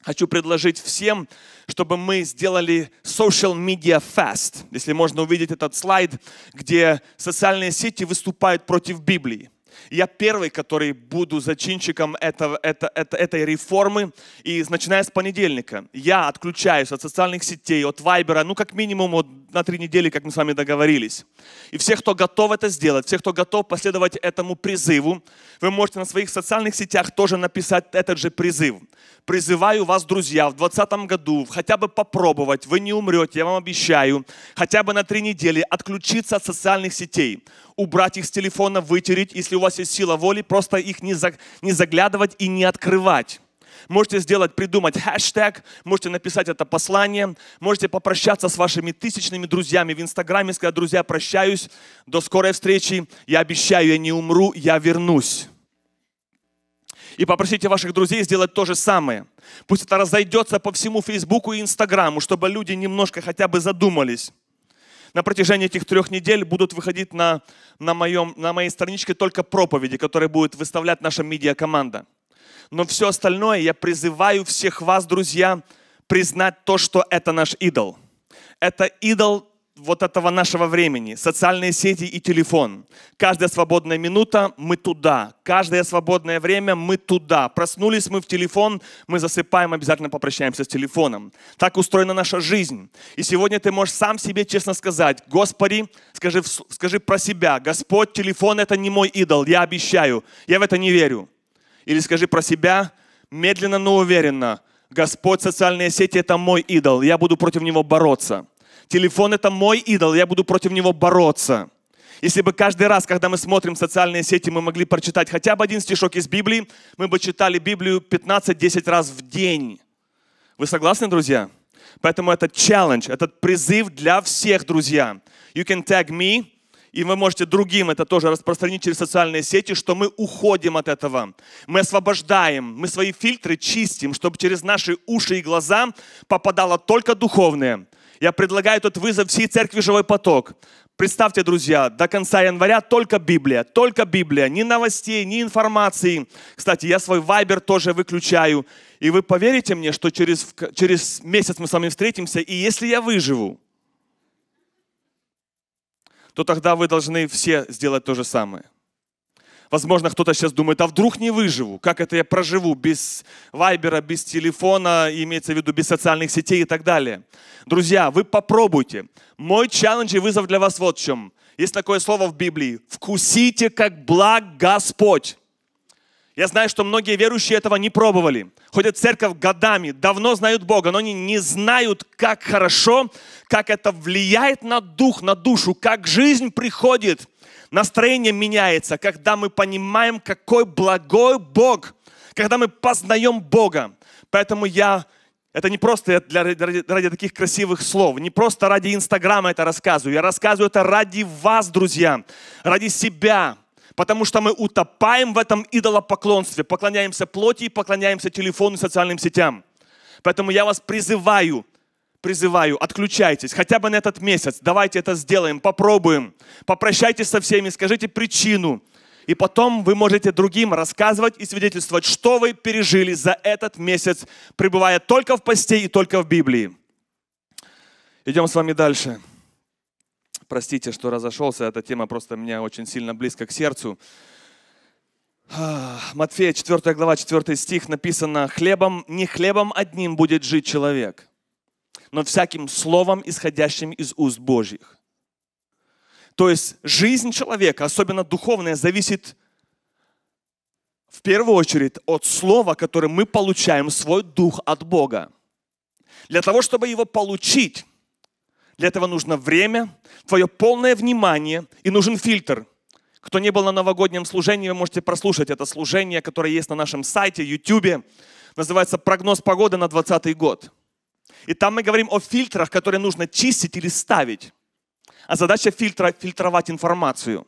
хочу предложить всем, чтобы мы сделали social media fast. Если можно увидеть этот слайд, где социальные сети выступают против Библии. Я первый, который буду зачинщиком этого, это, это, этой реформы. И начиная с понедельника я отключаюсь от социальных сетей, от Вайбера, ну как минимум вот на три недели, как мы с вами договорились. И все, кто готов это сделать, все, кто готов последовать этому призыву, вы можете на своих социальных сетях тоже написать этот же призыв. Призываю вас, друзья, в 2020 году хотя бы попробовать, вы не умрете, я вам обещаю, хотя бы на три недели отключиться от социальных сетей убрать их с телефона, вытереть. Если у вас есть сила воли, просто их не, не заглядывать и не открывать. Можете сделать, придумать хэштег, можете написать это послание, можете попрощаться с вашими тысячными друзьями в Инстаграме, сказать, друзья, прощаюсь, до скорой встречи, я обещаю, я не умру, я вернусь. И попросите ваших друзей сделать то же самое. Пусть это разойдется по всему Фейсбуку и Инстаграму, чтобы люди немножко хотя бы задумались на протяжении этих трех недель будут выходить на, на, моем, на моей страничке только проповеди, которые будет выставлять наша медиакоманда. Но все остальное я призываю всех вас, друзья, признать то, что это наш идол. Это идол вот этого нашего времени, социальные сети и телефон. Каждая свободная минута мы туда, каждое свободное время мы туда. Проснулись мы в телефон, мы засыпаем, обязательно попрощаемся с телефоном. Так устроена наша жизнь. И сегодня ты можешь сам себе честно сказать, Господи, скажи, скажи про себя, Господь, телефон это не мой идол, я обещаю, я в это не верю. Или скажи про себя, медленно, но уверенно, Господь, социальные сети это мой идол, я буду против него бороться. Телефон это мой идол, я буду против него бороться. Если бы каждый раз, когда мы смотрим социальные сети, мы могли прочитать хотя бы один стишок из Библии, мы бы читали Библию 15-10 раз в день. Вы согласны, друзья? Поэтому этот челлендж, этот призыв для всех, друзья. You can tag me, и вы можете другим это тоже распространить через социальные сети, что мы уходим от этого. Мы освобождаем, мы свои фильтры чистим, чтобы через наши уши и глаза попадало только духовное. Я предлагаю этот вызов всей церкви «Живой поток». Представьте, друзья, до конца января только Библия, только Библия, ни новостей, ни информации. Кстати, я свой вайбер тоже выключаю. И вы поверите мне, что через, через месяц мы с вами встретимся, и если я выживу, то тогда вы должны все сделать то же самое. Возможно, кто-то сейчас думает, а вдруг не выживу? Как это я проживу без вайбера, без телефона, имеется в виду без социальных сетей и так далее? Друзья, вы попробуйте. Мой челлендж и вызов для вас вот в чем. Есть такое слово в Библии. Вкусите, как благ Господь. Я знаю, что многие верующие этого не пробовали. Ходят в церковь годами, давно знают Бога, но они не знают, как хорошо, как это влияет на дух, на душу, как жизнь приходит – Настроение меняется, когда мы понимаем, какой благой Бог, когда мы познаем Бога. Поэтому я это не просто для, ради, ради таких красивых слов, не просто ради Инстаграма это рассказываю. Я рассказываю это ради вас, друзья, ради себя. Потому что мы утопаем в этом идолопоклонстве, поклоняемся плоти и поклоняемся телефону и социальным сетям. Поэтому я вас призываю – призываю, отключайтесь хотя бы на этот месяц. Давайте это сделаем, попробуем. Попрощайтесь со всеми, скажите причину. И потом вы можете другим рассказывать и свидетельствовать, что вы пережили за этот месяц, пребывая только в посте и только в Библии. Идем с вами дальше. Простите, что разошелся, эта тема просто мне очень сильно близко к сердцу. Матфея 4 глава, 4 стих написано, «Хлебом, не хлебом одним будет жить человек, но всяким словом, исходящим из уст Божьих. То есть жизнь человека, особенно духовная, зависит в первую очередь от слова, которое мы получаем, свой дух от Бога. Для того, чтобы его получить, для этого нужно время, твое полное внимание и нужен фильтр. Кто не был на новогоднем служении, вы можете прослушать это служение, которое есть на нашем сайте, YouTube. Называется «Прогноз погоды на 2020 год». И там мы говорим о фильтрах, которые нужно чистить или ставить. А задача фильтра – фильтровать информацию.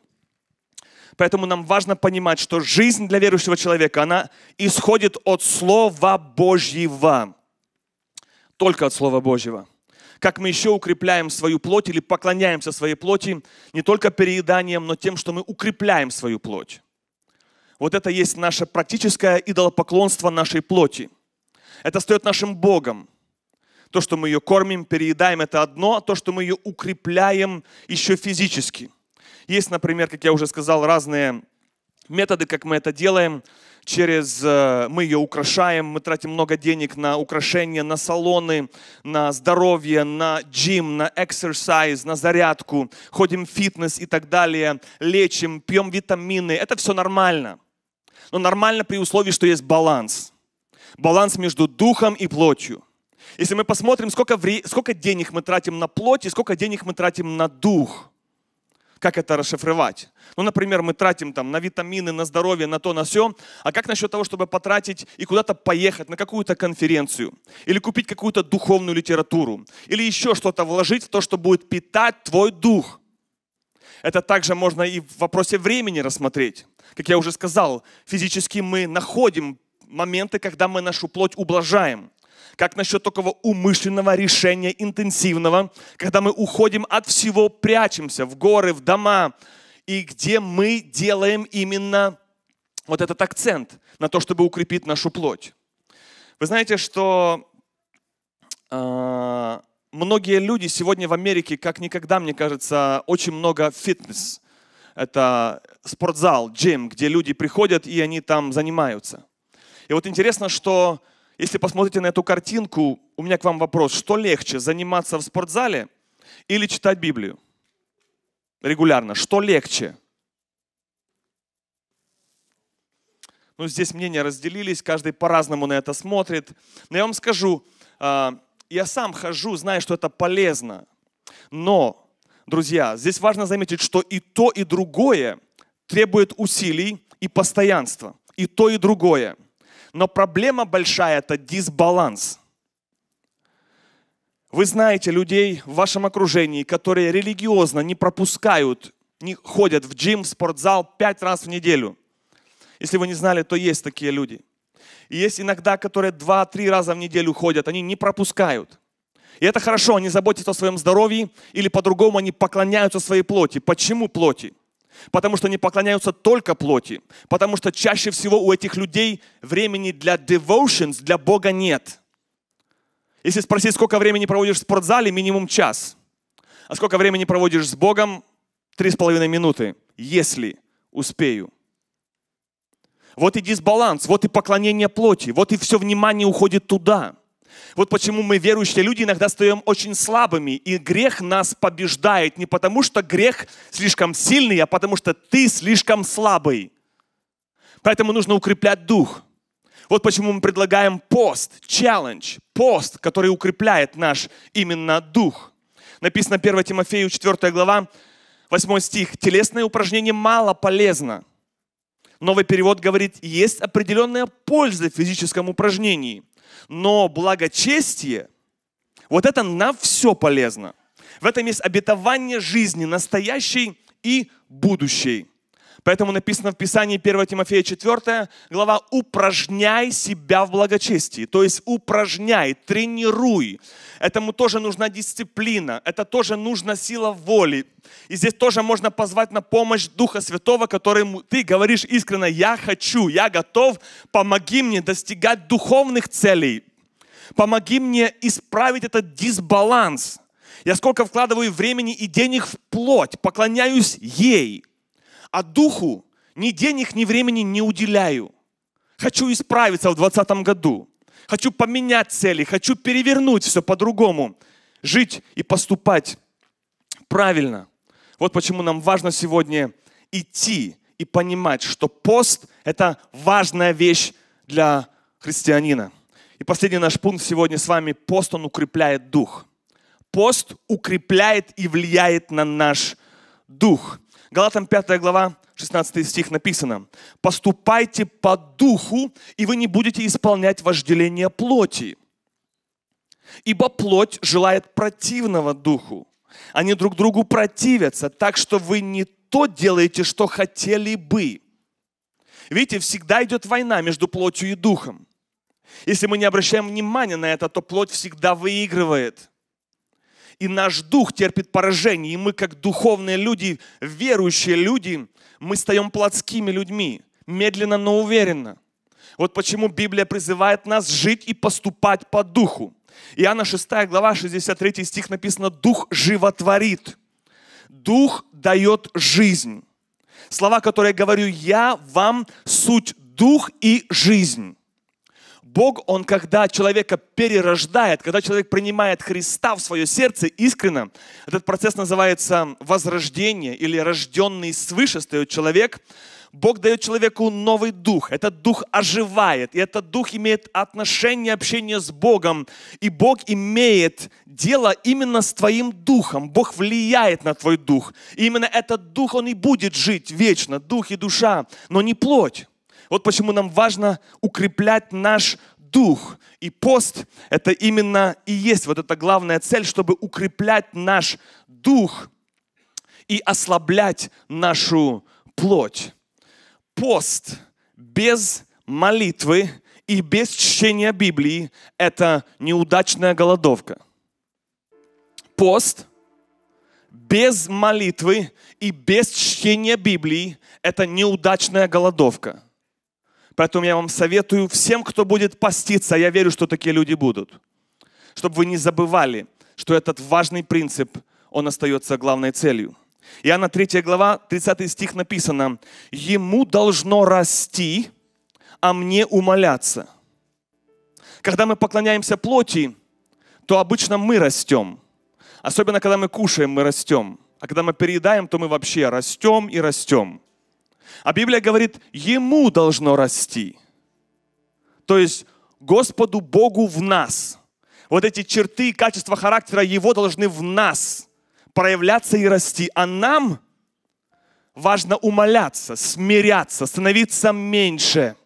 Поэтому нам важно понимать, что жизнь для верующего человека, она исходит от Слова Божьего. Только от Слова Божьего. Как мы еще укрепляем свою плоть или поклоняемся своей плоти не только перееданием, но тем, что мы укрепляем свою плоть. Вот это есть наше практическое идолопоклонство нашей плоти. Это стоит нашим Богом. То, что мы ее кормим, переедаем, это одно, а то, что мы ее укрепляем еще физически – есть, например, как я уже сказал, разные методы, как мы это делаем. Через э, мы ее украшаем, мы тратим много денег на украшения, на салоны, на здоровье, на джим, на exercise, на зарядку, ходим в фитнес и так далее, лечим, пьем витамины. Это все нормально. Но нормально при условии, что есть баланс. Баланс между духом и плотью. Если мы посмотрим, сколько, вре- сколько денег мы тратим на плоть и сколько денег мы тратим на дух – как это расшифровать. Ну, например, мы тратим там на витамины, на здоровье, на то, на все. А как насчет того, чтобы потратить и куда-то поехать на какую-то конференцию? Или купить какую-то духовную литературу? Или еще что-то вложить в то, что будет питать твой дух? Это также можно и в вопросе времени рассмотреть. Как я уже сказал, физически мы находим моменты, когда мы нашу плоть ублажаем. Как насчет такого умышленного решения, интенсивного, когда мы уходим от всего, прячемся в горы, в дома, и где мы делаем именно вот этот акцент на то, чтобы укрепить нашу плоть. Вы знаете, что э, многие люди сегодня в Америке, как никогда, мне кажется, очень много фитнес. Это спортзал, джим, где люди приходят и они там занимаются. И вот интересно, что если посмотрите на эту картинку, у меня к вам вопрос. Что легче, заниматься в спортзале или читать Библию? Регулярно. Что легче? Ну, здесь мнения разделились, каждый по-разному на это смотрит. Но я вам скажу, а, я сам хожу, знаю, что это полезно. Но, друзья, здесь важно заметить, что и то, и другое требует усилий и постоянства. И то, и другое. Но проблема большая – это дисбаланс. Вы знаете людей в вашем окружении, которые религиозно не пропускают, не ходят в джим, в спортзал пять раз в неделю. Если вы не знали, то есть такие люди. И есть иногда, которые два-три раза в неделю ходят, они не пропускают. И это хорошо, они заботятся о своем здоровье, или по-другому они поклоняются своей плоти. Почему плоти? Потому что они поклоняются только плоти. Потому что чаще всего у этих людей времени для devotions, для Бога нет. Если спросить, сколько времени проводишь в спортзале, минимум час. А сколько времени проводишь с Богом? Три с половиной минуты, если успею. Вот и дисбаланс, вот и поклонение плоти, вот и все внимание уходит туда – вот почему мы, верующие люди, иногда стаем очень слабыми, и грех нас побеждает не потому, что грех слишком сильный, а потому что ты слишком слабый. Поэтому нужно укреплять дух. Вот почему мы предлагаем пост, челлендж, пост, который укрепляет наш именно дух. Написано 1 Тимофею 4 глава, 8 стих. Телесное упражнение мало полезно. Новый перевод говорит, есть определенная польза в физическом упражнении – но благочестие, вот это на все полезно. В этом есть обетование жизни, настоящей и будущей. Поэтому написано в Писании 1 Тимофея 4 глава «Упражняй себя в благочестии». То есть упражняй, тренируй. Этому тоже нужна дисциплина, это тоже нужна сила воли. И здесь тоже можно позвать на помощь Духа Святого, которым ты говоришь искренне «Я хочу, я готов, помоги мне достигать духовных целей». Помоги мне исправить этот дисбаланс. Я сколько вкладываю времени и денег в плоть, поклоняюсь ей – а духу ни денег, ни времени не уделяю. Хочу исправиться в 2020 году. Хочу поменять цели, хочу перевернуть все по-другому. Жить и поступать правильно. Вот почему нам важно сегодня идти и понимать, что пост – это важная вещь для христианина. И последний наш пункт сегодня с вами – пост, он укрепляет дух. Пост укрепляет и влияет на наш дух. Галатам 5 глава, 16 стих написано. «Поступайте по духу, и вы не будете исполнять вожделение плоти. Ибо плоть желает противного духу. Они друг другу противятся, так что вы не то делаете, что хотели бы. Видите, всегда идет война между плотью и духом. Если мы не обращаем внимания на это, то плоть всегда выигрывает. И наш дух терпит поражение. И мы, как духовные люди, верующие люди, мы стаем плотскими людьми. Медленно, но уверенно. Вот почему Библия призывает нас жить и поступать по духу. Иоанна 6 глава 63 стих написано «Дух животворит». Дух дает жизнь. Слова, которые говорю я, вам суть дух и жизнь. Бог, Он когда человека перерождает, когда человек принимает Христа в свое сердце искренно, этот процесс называется возрождение или рожденный свыше стоит человек, Бог дает человеку новый дух. Этот дух оживает, и этот дух имеет отношение, общение с Богом. И Бог имеет дело именно с твоим духом. Бог влияет на твой дух. И именно этот дух, он и будет жить вечно, дух и душа, но не плоть. Вот почему нам важно укреплять наш дух. И пост – это именно и есть вот эта главная цель, чтобы укреплять наш дух и ослаблять нашу плоть пост без молитвы и без чтения Библии – это неудачная голодовка. Пост без молитвы и без чтения Библии – это неудачная голодовка. Поэтому я вам советую всем, кто будет поститься, я верю, что такие люди будут, чтобы вы не забывали, что этот важный принцип, он остается главной целью. Иоанна 3 глава, 30 стих написано, «Ему должно расти, а мне умоляться». Когда мы поклоняемся плоти, то обычно мы растем. Особенно, когда мы кушаем, мы растем. А когда мы переедаем, то мы вообще растем и растем. А Библия говорит, Ему должно расти. То есть Господу Богу в нас. Вот эти черты, качества характера Его должны в нас проявляться и расти. А нам важно умоляться, смиряться, становиться меньше.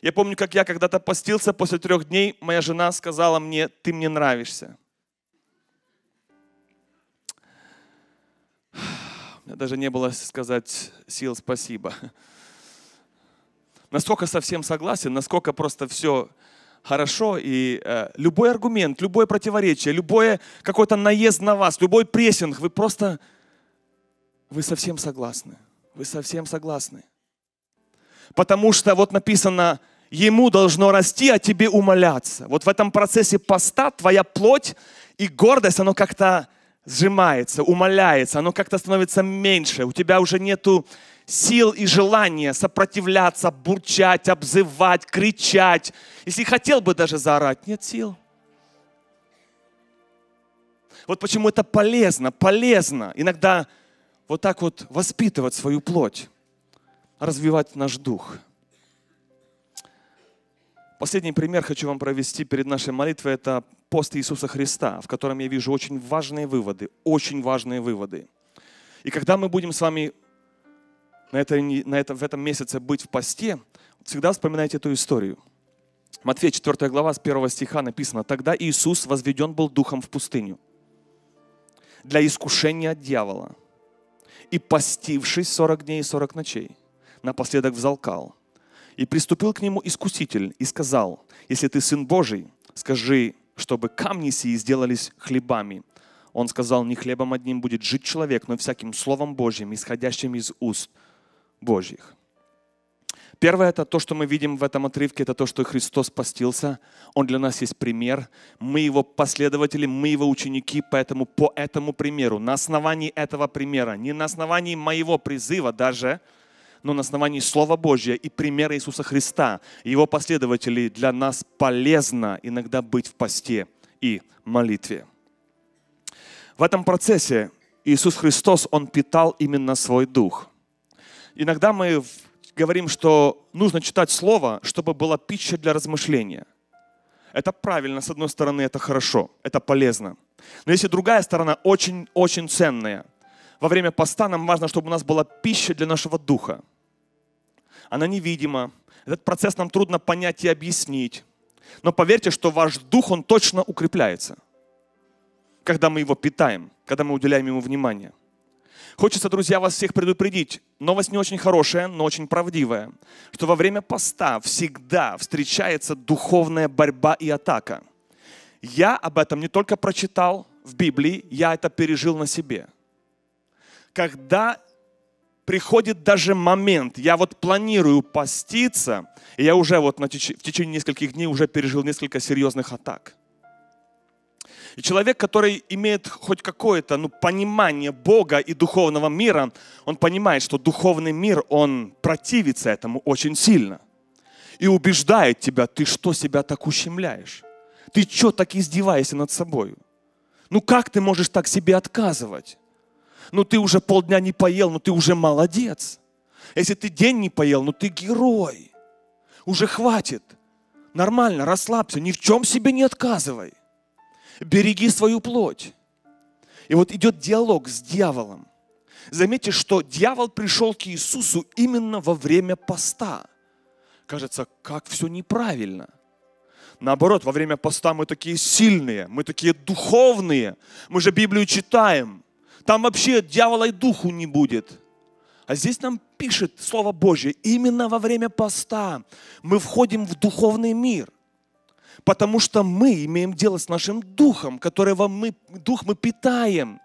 Я помню, как я когда-то постился, после трех дней моя жена сказала мне, ты мне нравишься. Даже не было сказать сил спасибо. Насколько совсем согласен, насколько просто все хорошо, и э, любой аргумент, любое противоречие, любое какой-то наезд на вас, любой прессинг, вы просто, вы совсем согласны. Вы совсем согласны. Потому что вот написано, ему должно расти, а тебе умоляться. Вот в этом процессе поста твоя плоть и гордость, оно как-то сжимается, умоляется, оно как-то становится меньше. У тебя уже нету сил и желания сопротивляться, бурчать, обзывать, кричать. Если хотел бы даже заорать, нет сил. Вот почему это полезно, полезно иногда вот так вот воспитывать свою плоть, развивать наш дух. Последний пример хочу вам провести перед нашей молитвой. Это пост Иисуса Христа, в котором я вижу очень важные выводы, очень важные выводы. И когда мы будем с вами на, это, на это, в этом месяце быть в посте, всегда вспоминайте эту историю. Матфея 4 глава с 1 стиха написано, «Тогда Иисус возведен был духом в пустыню для искушения от дьявола, и постившись 40 дней и 40 ночей, напоследок взалкал. И приступил к нему искуситель и сказал, если ты сын Божий, скажи, чтобы камни сии сделались хлебами. Он сказал, не хлебом одним будет жить человек, но всяким словом Божьим, исходящим из уст Божьих. Первое, это то, что мы видим в этом отрывке, это то, что Христос постился. Он для нас есть пример. Мы его последователи, мы его ученики, поэтому по этому примеру, на основании этого примера, не на основании моего призыва даже, но на основании Слова Божьего и примера Иисуса Христа, его последователей, для нас полезно иногда быть в посте и молитве. В этом процессе Иисус Христос, Он питал именно свой дух – иногда мы говорим, что нужно читать Слово, чтобы была пища для размышления. Это правильно, с одной стороны, это хорошо, это полезно. Но если другая сторона очень-очень ценная, во время поста нам важно, чтобы у нас была пища для нашего духа. Она невидима, этот процесс нам трудно понять и объяснить. Но поверьте, что ваш дух, он точно укрепляется, когда мы его питаем, когда мы уделяем ему внимание. Хочется, друзья, вас всех предупредить. Новость не очень хорошая, но очень правдивая. Что во время поста всегда встречается духовная борьба и атака. Я об этом не только прочитал в Библии, я это пережил на себе. Когда приходит даже момент, я вот планирую поститься, и я уже вот на теч- в течение нескольких дней уже пережил несколько серьезных атак. И человек, который имеет хоть какое-то ну, понимание Бога и духовного мира, он понимает, что духовный мир, он противится этому очень сильно. И убеждает тебя, ты что себя так ущемляешь? Ты что так издеваешься над собой? Ну как ты можешь так себе отказывать? Ну ты уже полдня не поел, ну ты уже молодец. Если ты день не поел, ну ты герой. Уже хватит. Нормально, расслабься, ни в чем себе не отказывай береги свою плоть. И вот идет диалог с дьяволом. Заметьте, что дьявол пришел к Иисусу именно во время поста. Кажется, как все неправильно. Наоборот, во время поста мы такие сильные, мы такие духовные. Мы же Библию читаем. Там вообще дьявола и духу не будет. А здесь нам пишет Слово Божье, именно во время поста мы входим в духовный мир – Потому что мы имеем дело с нашим духом, которого мы, дух мы питаем.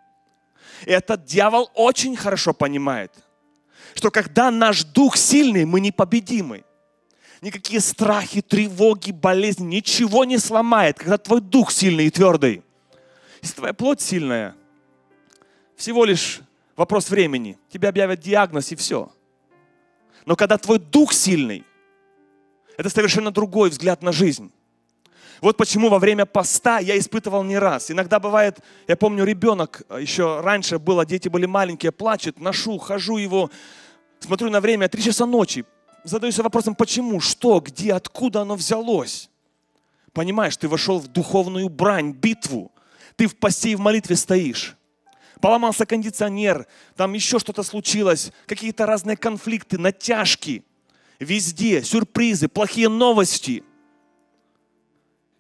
И этот дьявол очень хорошо понимает, что когда наш дух сильный, мы непобедимы. Никакие страхи, тревоги, болезни, ничего не сломает, когда твой дух сильный и твердый. Если твоя плоть сильная, всего лишь вопрос времени. Тебе объявят диагноз и все. Но когда твой дух сильный, это совершенно другой взгляд на жизнь. Вот почему во время поста я испытывал не раз. Иногда бывает, я помню, ребенок э, еще раньше было, дети были маленькие, плачет, ношу, хожу его, смотрю на время, три часа ночи, задаюсь вопросом, почему, что, где, откуда оно взялось. Понимаешь, ты вошел в духовную брань, битву. Ты в посте и в молитве стоишь. Поломался кондиционер, там еще что-то случилось, какие-то разные конфликты, натяжки. Везде сюрпризы, плохие новости –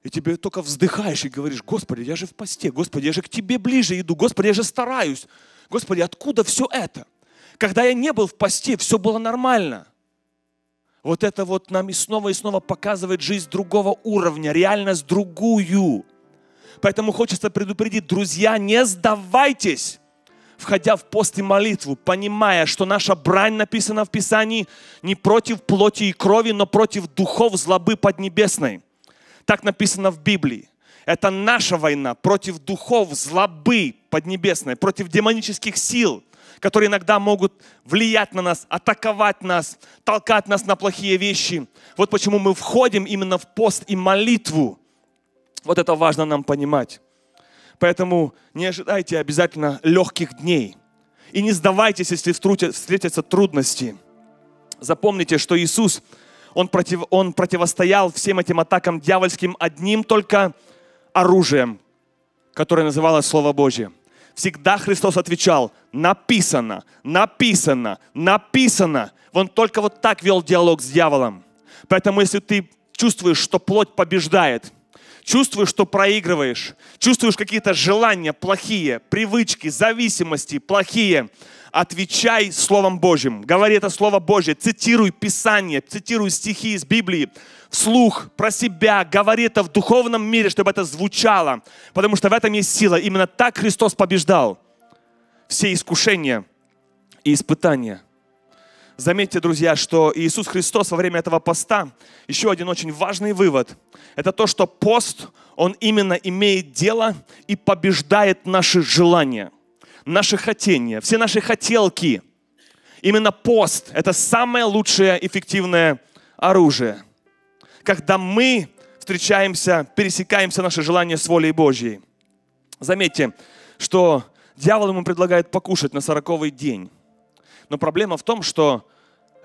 и тебе только вздыхаешь и говоришь, Господи, я же в посте, Господи, я же к Тебе ближе иду, Господи, я же стараюсь. Господи, откуда все это? Когда я не был в посте, все было нормально. Вот это вот нам и снова и снова показывает жизнь другого уровня, реальность другую. Поэтому хочется предупредить, друзья, не сдавайтесь, входя в пост и молитву, понимая, что наша брань написана в Писании не против плоти и крови, но против духов злобы поднебесной. Так написано в Библии. Это наша война против духов злобы поднебесной, против демонических сил, которые иногда могут влиять на нас, атаковать нас, толкать нас на плохие вещи. Вот почему мы входим именно в пост и молитву. Вот это важно нам понимать. Поэтому не ожидайте обязательно легких дней. И не сдавайтесь, если встретятся трудности. Запомните, что Иисус он, против, он противостоял всем этим атакам дьявольским одним только оружием, которое называлось Слово Божье. Всегда Христос отвечал, написано, написано, написано. Он только вот так вел диалог с дьяволом. Поэтому если ты чувствуешь, что плоть побеждает, чувствуешь, что проигрываешь, чувствуешь какие-то желания плохие, привычки, зависимости плохие, отвечай Словом Божьим. Говори это Слово Божье, цитируй Писание, цитируй стихи из Библии вслух, про себя, говори это в духовном мире, чтобы это звучало, потому что в этом есть сила. Именно так Христос побеждал все искушения и испытания. Заметьте, друзья, что Иисус Христос во время этого поста, еще один очень важный вывод, это то, что пост, он именно имеет дело и побеждает наши желания наши хотения, все наши хотелки. Именно пост – это самое лучшее эффективное оружие. Когда мы встречаемся, пересекаемся наши желания с волей Божьей. Заметьте, что дьявол ему предлагает покушать на сороковый день. Но проблема в том, что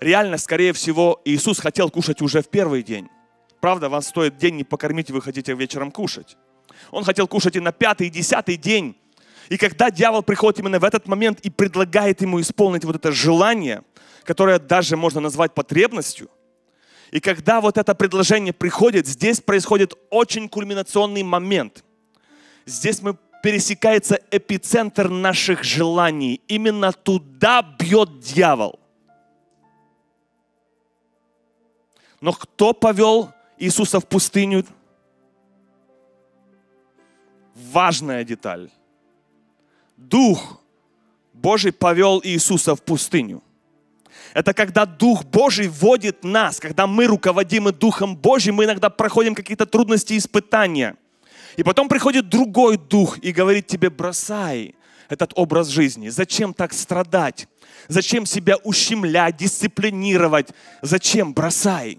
реально, скорее всего, Иисус хотел кушать уже в первый день. Правда, вас стоит день не покормить, вы хотите вечером кушать. Он хотел кушать и на пятый, и десятый день. И когда дьявол приходит именно в этот момент и предлагает ему исполнить вот это желание, которое даже можно назвать потребностью, и когда вот это предложение приходит, здесь происходит очень кульминационный момент. Здесь мы пересекается эпицентр наших желаний. Именно туда бьет дьявол. Но кто повел Иисуса в пустыню? Важная деталь. Дух Божий повел Иисуса в пустыню. Это когда Дух Божий вводит нас, когда мы руководимы Духом Божьим, мы иногда проходим какие-то трудности и испытания. И потом приходит другой Дух и говорит тебе, бросай этот образ жизни. Зачем так страдать? Зачем себя ущемлять, дисциплинировать? Зачем? Бросай.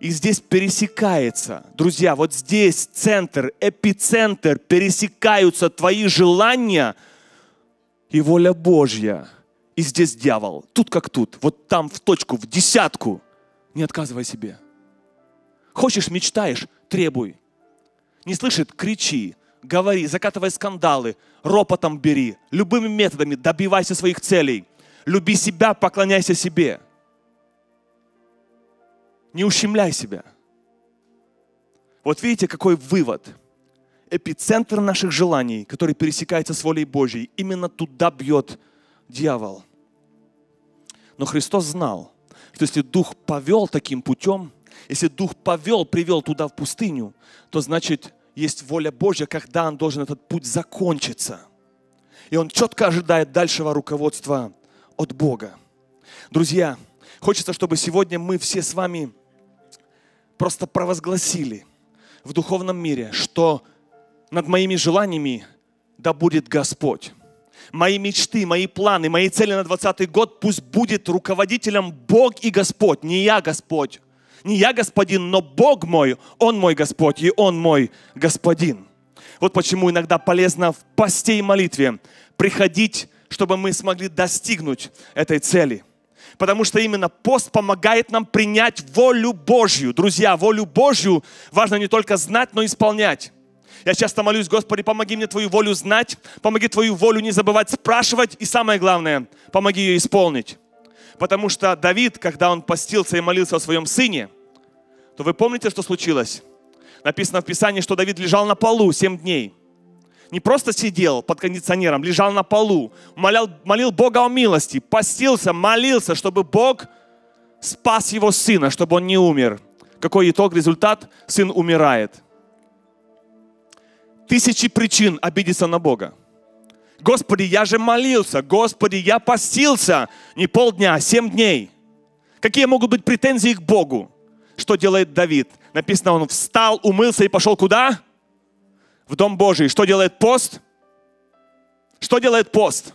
И здесь пересекается, друзья, вот здесь центр, эпицентр, пересекаются твои желания и воля Божья. И здесь дьявол, тут как тут, вот там в точку, в десятку. Не отказывай себе. Хочешь, мечтаешь, требуй. Не слышит, кричи, говори, закатывай скандалы, ропотом бери, любыми методами добивайся своих целей. Люби себя, поклоняйся себе. Не ущемляй себя. Вот видите, какой вывод. Эпицентр наших желаний, который пересекается с волей Божьей, именно туда бьет дьявол. Но Христос знал, что если Дух повел таким путем, если Дух повел, привел туда в пустыню, то значит есть воля Божья, когда Он должен этот путь закончиться. И Он четко ожидает дальшего руководства от Бога. Друзья, хочется, чтобы сегодня мы все с вами просто провозгласили в духовном мире, что над моими желаниями да будет Господь. Мои мечты, мои планы, мои цели на 20 год пусть будет руководителем Бог и Господь, не я Господь. Не я господин, но Бог мой, Он мой Господь, и Он мой господин. Вот почему иногда полезно в посте и молитве приходить, чтобы мы смогли достигнуть этой цели. Потому что именно пост помогает нам принять волю Божью. Друзья, волю Божью важно не только знать, но и исполнять. Я часто молюсь, Господи, помоги мне Твою волю знать, помоги Твою волю не забывать спрашивать, и самое главное, помоги ее исполнить. Потому что Давид, когда он постился и молился о своем сыне, то вы помните, что случилось? Написано в Писании, что Давид лежал на полу семь дней. Не просто сидел под кондиционером, лежал на полу, молил, молил Бога о милости, постился, молился, чтобы Бог спас его сына, чтобы он не умер. Какой итог, результат? Сын умирает тысячи причин обидеться на Бога. Господи, я же молился, Господи, я постился не полдня, а семь дней. Какие могут быть претензии к Богу? Что делает Давид? Написано, он встал, умылся и пошел куда? В Дом Божий. Что делает пост? Что делает пост?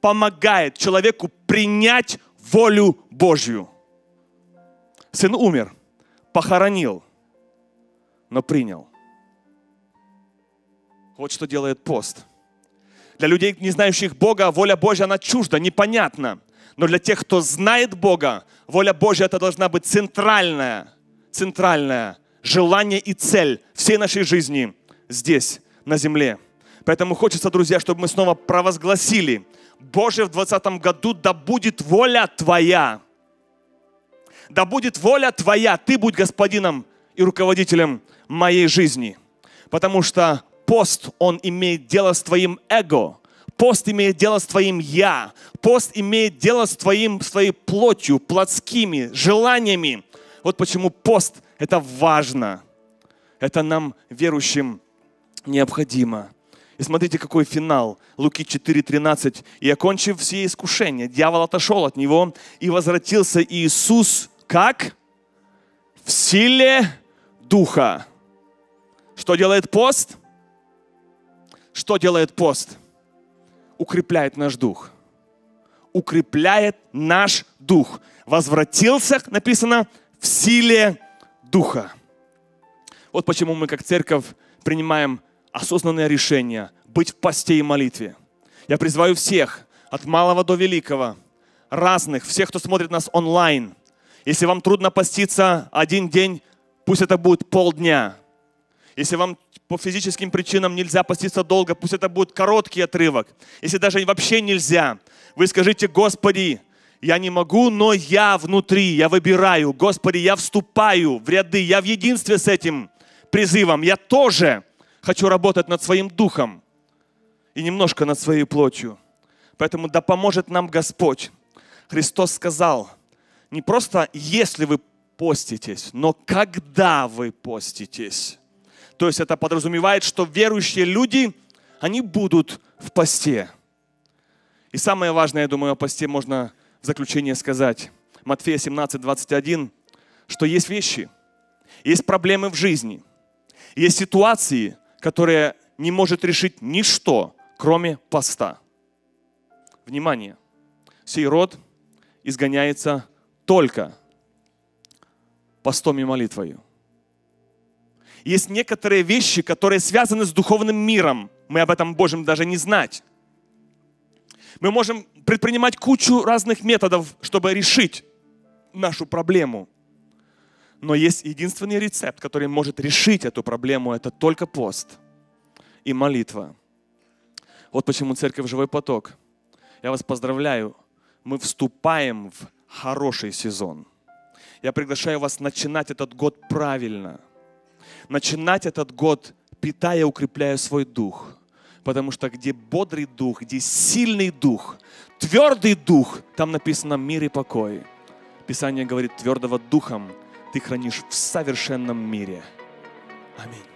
Помогает человеку принять волю Божью. Сын умер, похоронил, но принял. Вот что делает пост. Для людей, не знающих Бога, воля Божья, она чужда, непонятна. Но для тех, кто знает Бога, воля Божья это должна быть центральная, центральная желание и цель всей нашей жизни здесь, на земле. Поэтому хочется, друзья, чтобы мы снова провозгласили, Боже, в 2020 году да будет воля Твоя. Да будет воля Твоя, Ты будь господином и руководителем моей жизни. Потому что пост, он имеет дело с твоим эго. Пост имеет дело с твоим «я». Пост имеет дело с, твоим, с твоей плотью, плотскими желаниями. Вот почему пост – это важно. Это нам, верующим, необходимо. И смотрите, какой финал. Луки 4.13. «И окончив все искушения, дьявол отошел от него, и возвратился Иисус как? В силе Духа». Что делает пост? Что делает пост? Укрепляет наш дух. Укрепляет наш дух. Возвратился, написано, в силе духа. Вот почему мы как церковь принимаем осознанное решение быть в посте и молитве. Я призываю всех, от малого до великого, разных, всех, кто смотрит нас онлайн. Если вам трудно поститься один день, пусть это будет полдня. Если вам по физическим причинам нельзя поститься долго, пусть это будет короткий отрывок. Если даже вообще нельзя, вы скажите, Господи, я не могу, но я внутри, я выбираю. Господи, я вступаю в ряды, я в единстве с этим призывом. Я тоже хочу работать над своим духом и немножко над своей плотью. Поэтому да поможет нам Господь. Христос сказал, не просто если вы поститесь, но когда вы поститесь. То есть это подразумевает, что верующие люди, они будут в посте. И самое важное, я думаю, о посте можно в заключение сказать. Матфея 17, 21, что есть вещи, есть проблемы в жизни, есть ситуации, которые не может решить ничто, кроме поста. Внимание! Сей род изгоняется только постом и молитвою. Есть некоторые вещи, которые связаны с духовным миром. Мы об этом можем даже не знать. Мы можем предпринимать кучу разных методов, чтобы решить нашу проблему. Но есть единственный рецепт, который может решить эту проблему, это только пост и молитва. Вот почему церковь «Живой поток». Я вас поздравляю, мы вступаем в хороший сезон. Я приглашаю вас начинать этот год правильно. Начинать этот год, питая, укрепляя свой дух. Потому что где бодрый дух, где сильный дух, твердый дух, там написано мир и покой. Писание говорит, твердого духом ты хранишь в совершенном мире. Аминь.